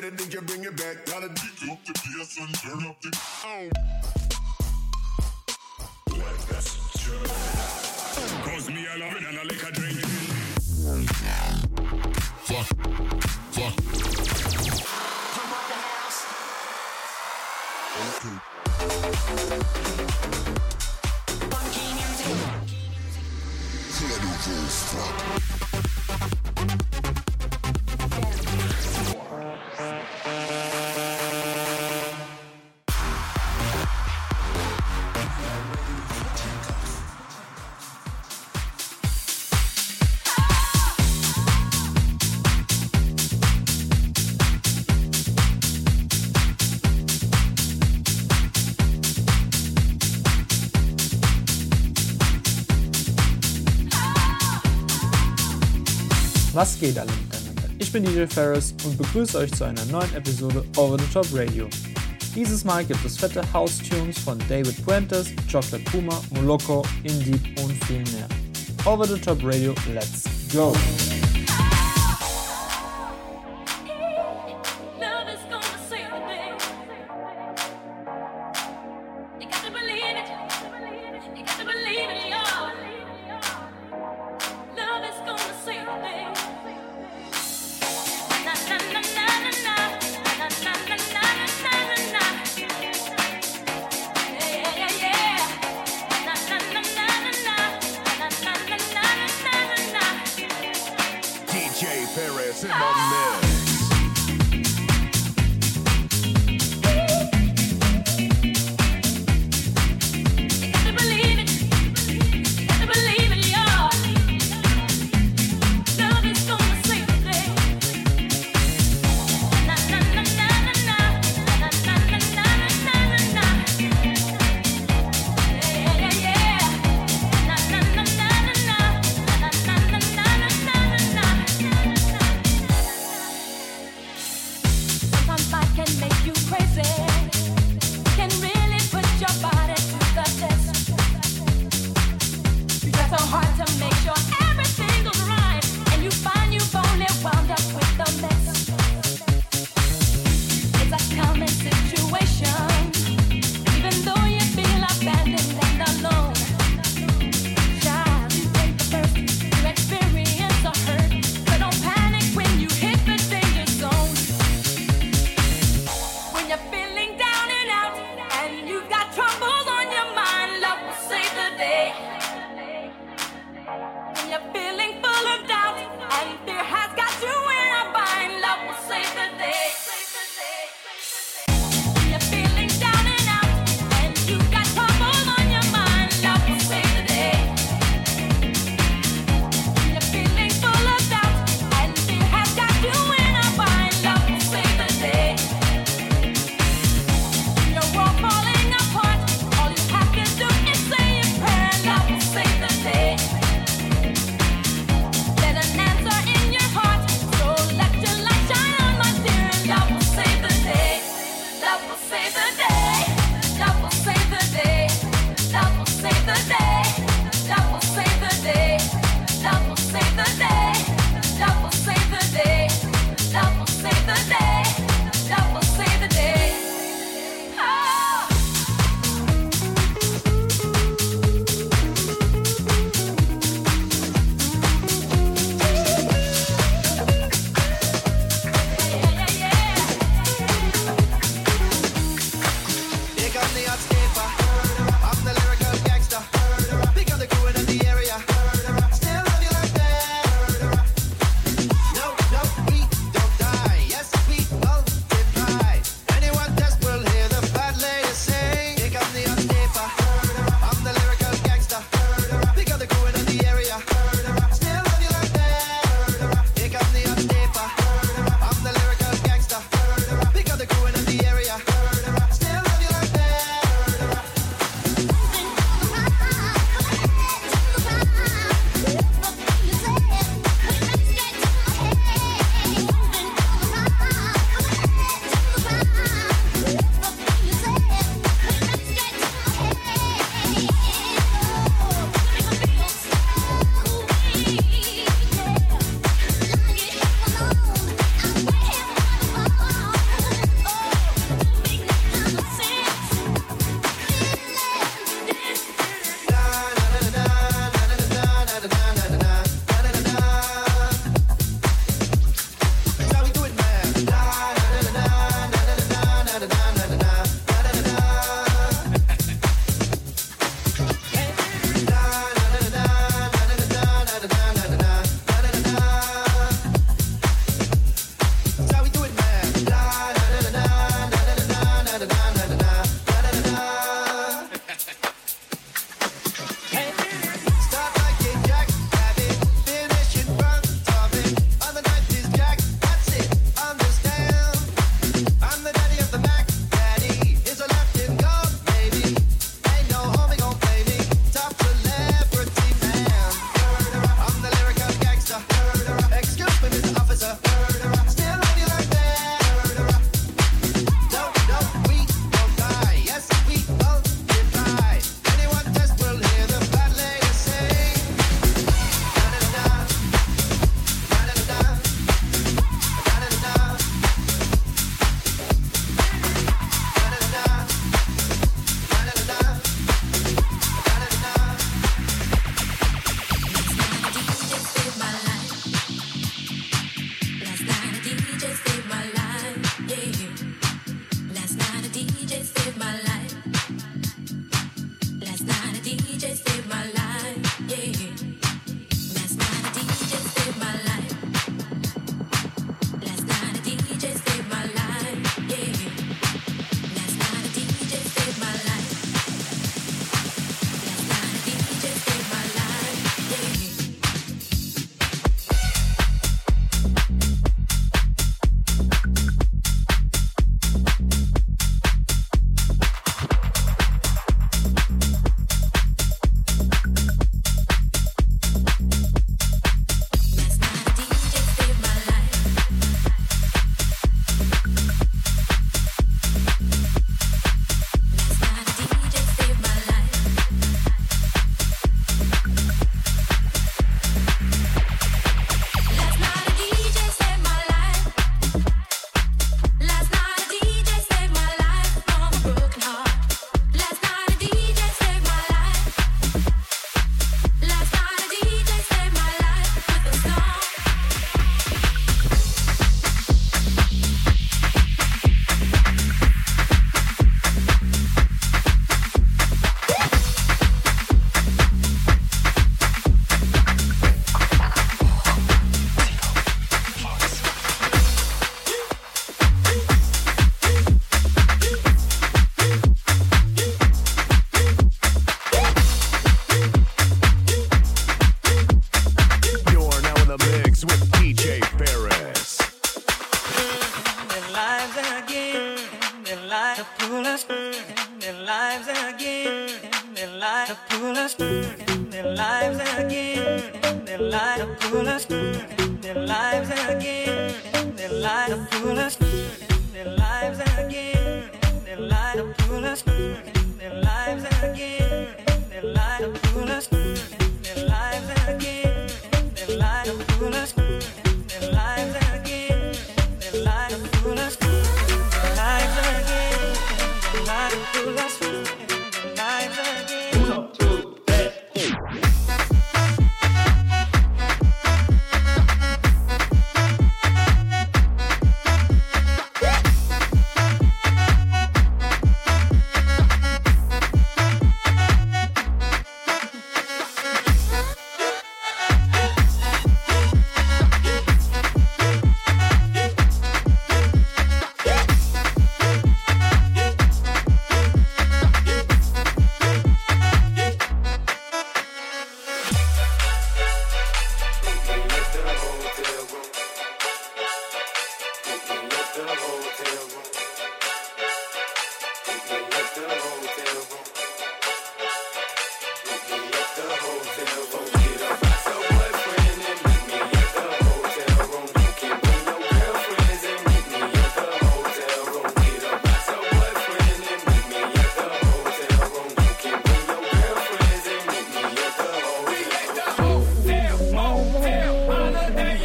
let it DJ bring it back. Gotta up the bass and turn up the. Oh. Cause me I love it and I like a drink. Fuck. Fuck. Okay. Was geht alle miteinander? Ich bin DJ Ferris und begrüße euch zu einer neuen Episode Over the Top Radio. Dieses Mal gibt es fette House-Tunes von David Puentes, Chocolate Puma, Moloko, Indie und viel mehr. Over the Top Radio, let's go!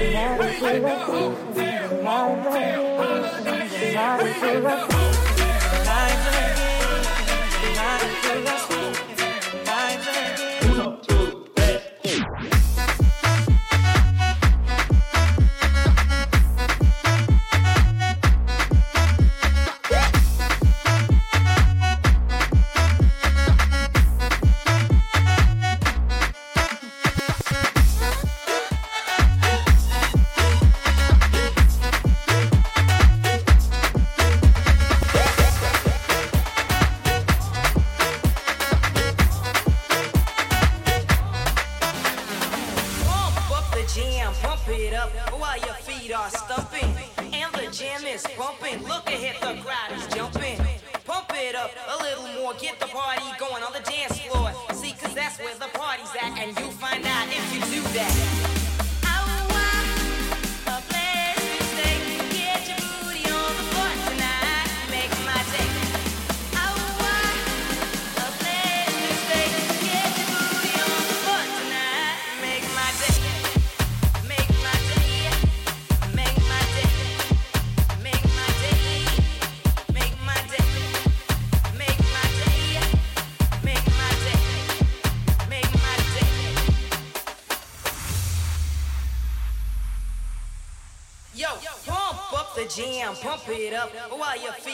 Now we feel like we, now we feel like we, now we feel like we. More, get the party going on the dance floor. See, cause that's where the party's at, and you'll find out if you do that.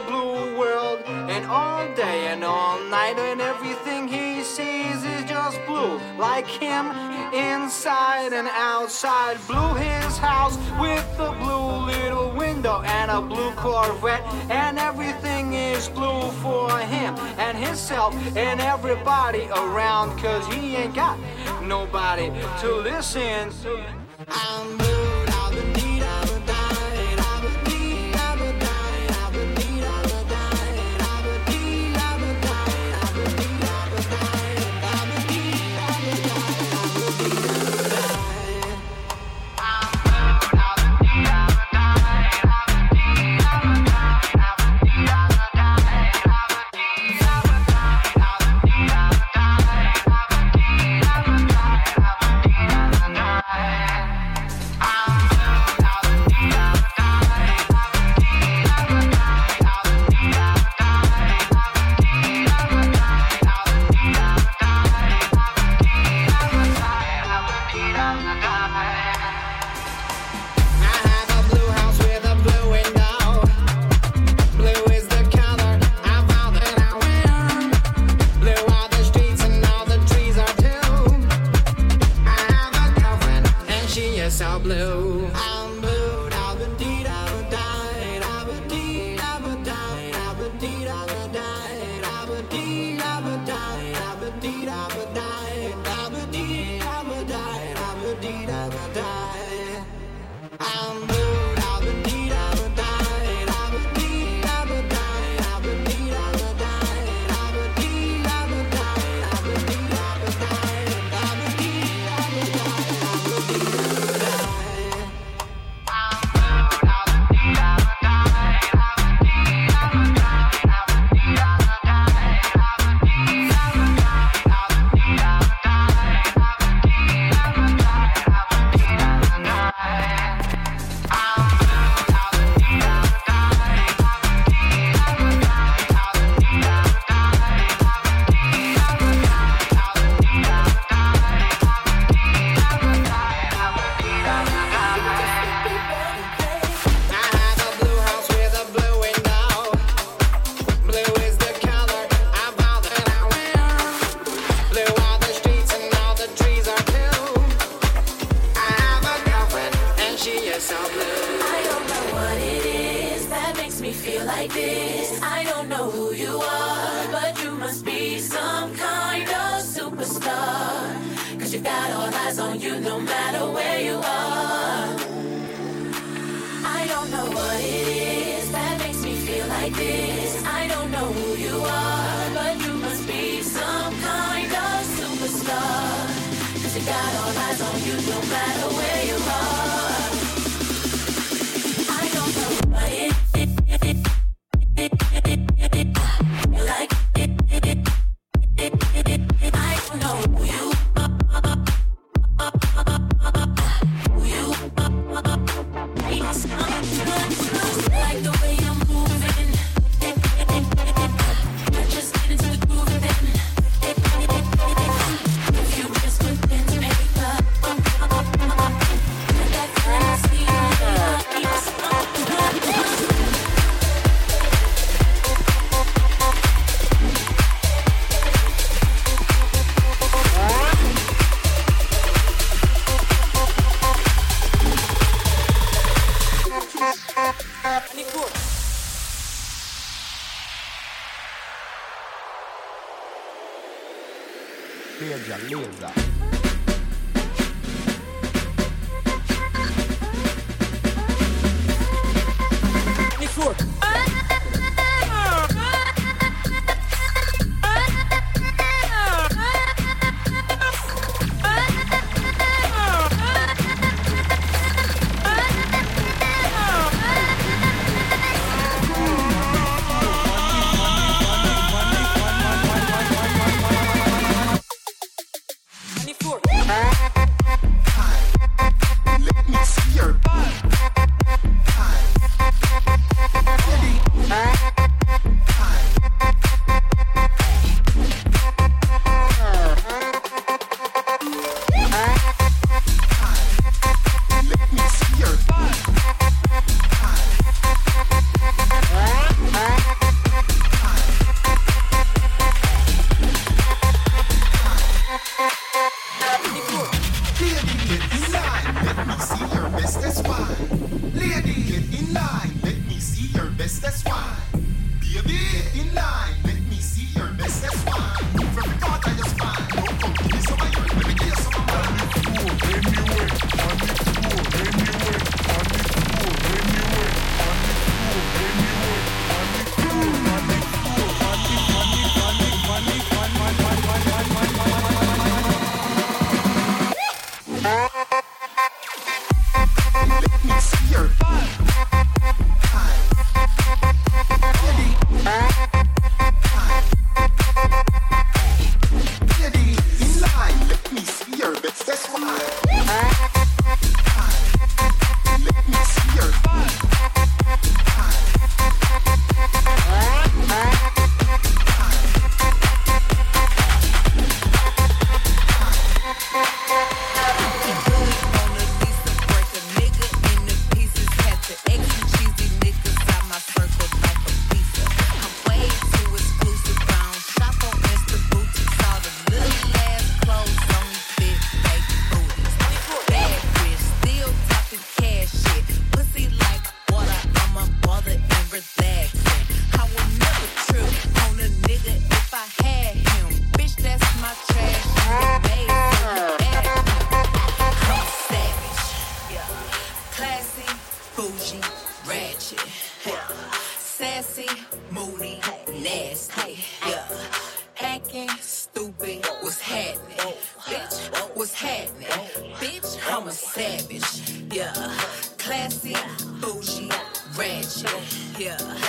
blue world. And all day and all night, and everything he sees is just blue. Like him, inside and outside. Blue his house with a blue little window and a blue Corvette. And everything is blue for him and himself and everybody around. Cause he ain't got nobody to listen to. I'm blue, Ba yeah.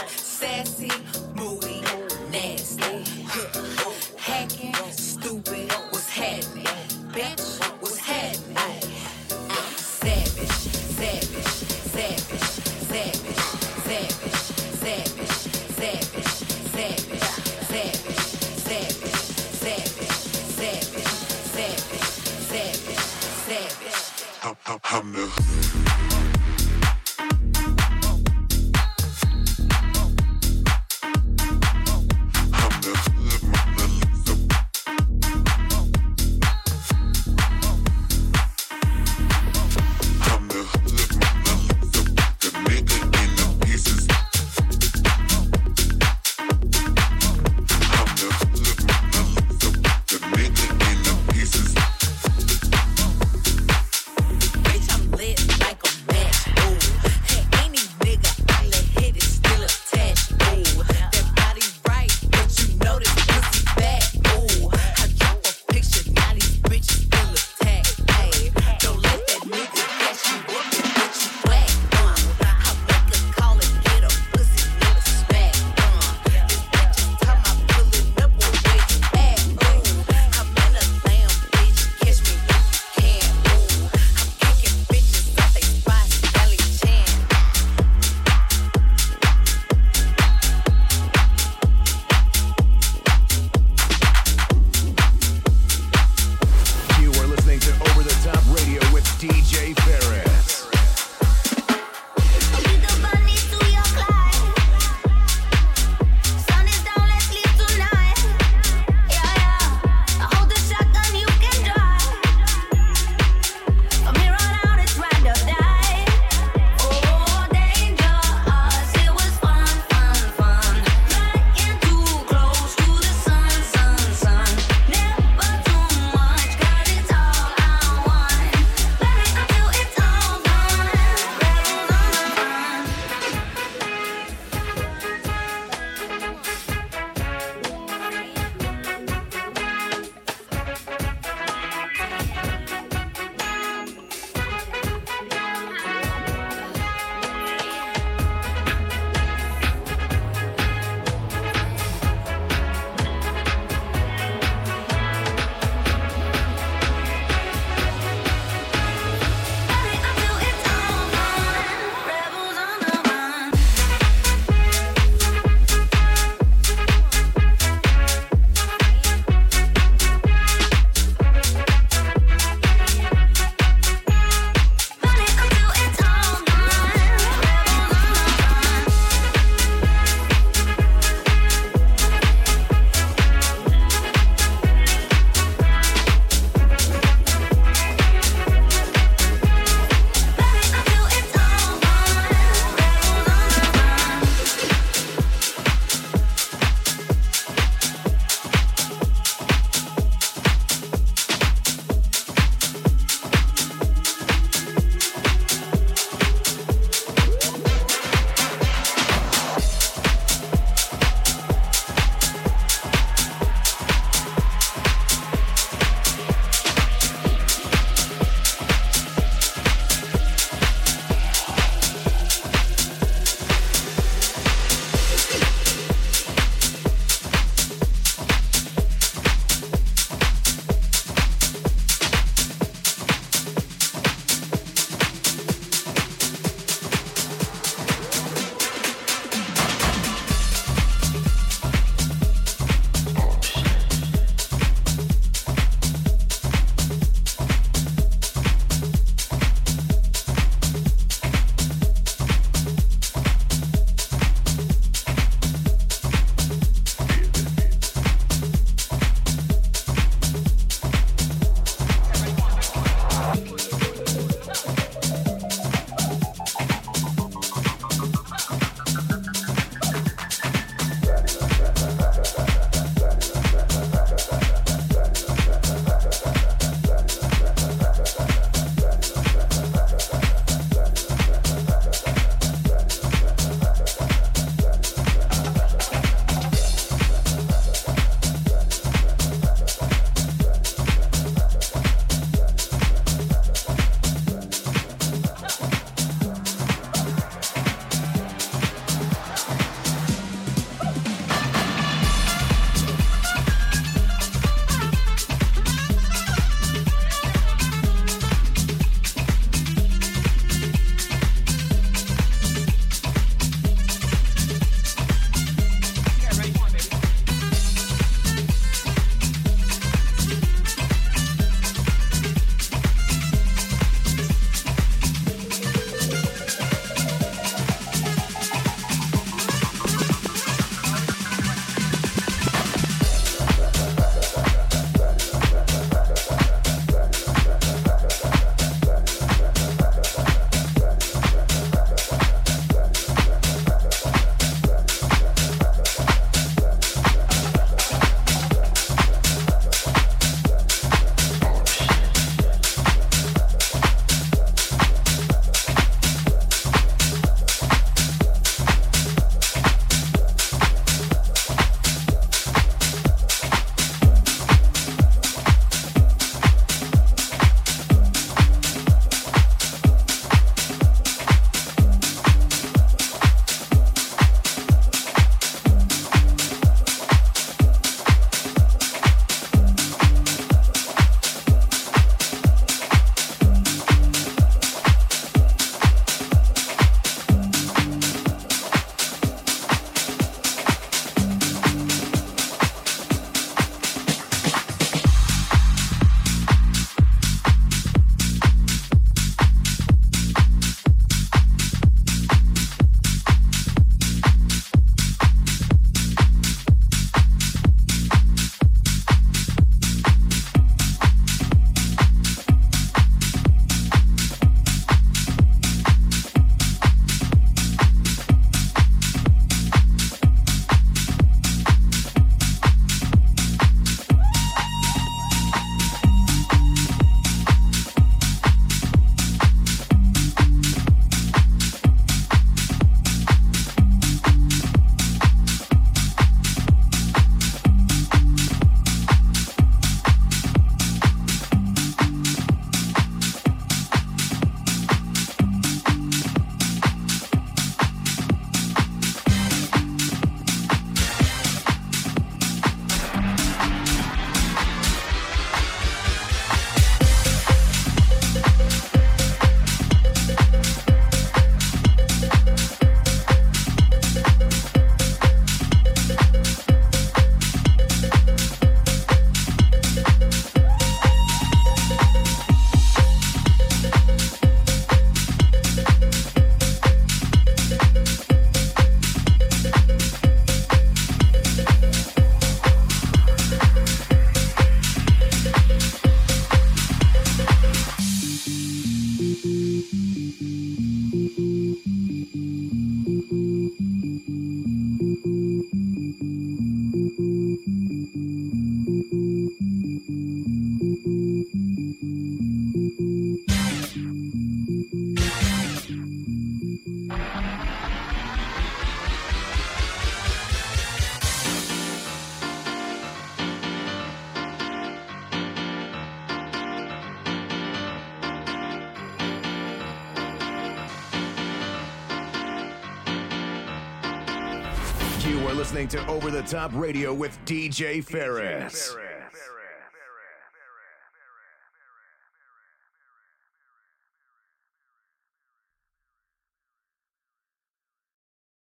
Listening to Over the Top Radio with DJ Ferris.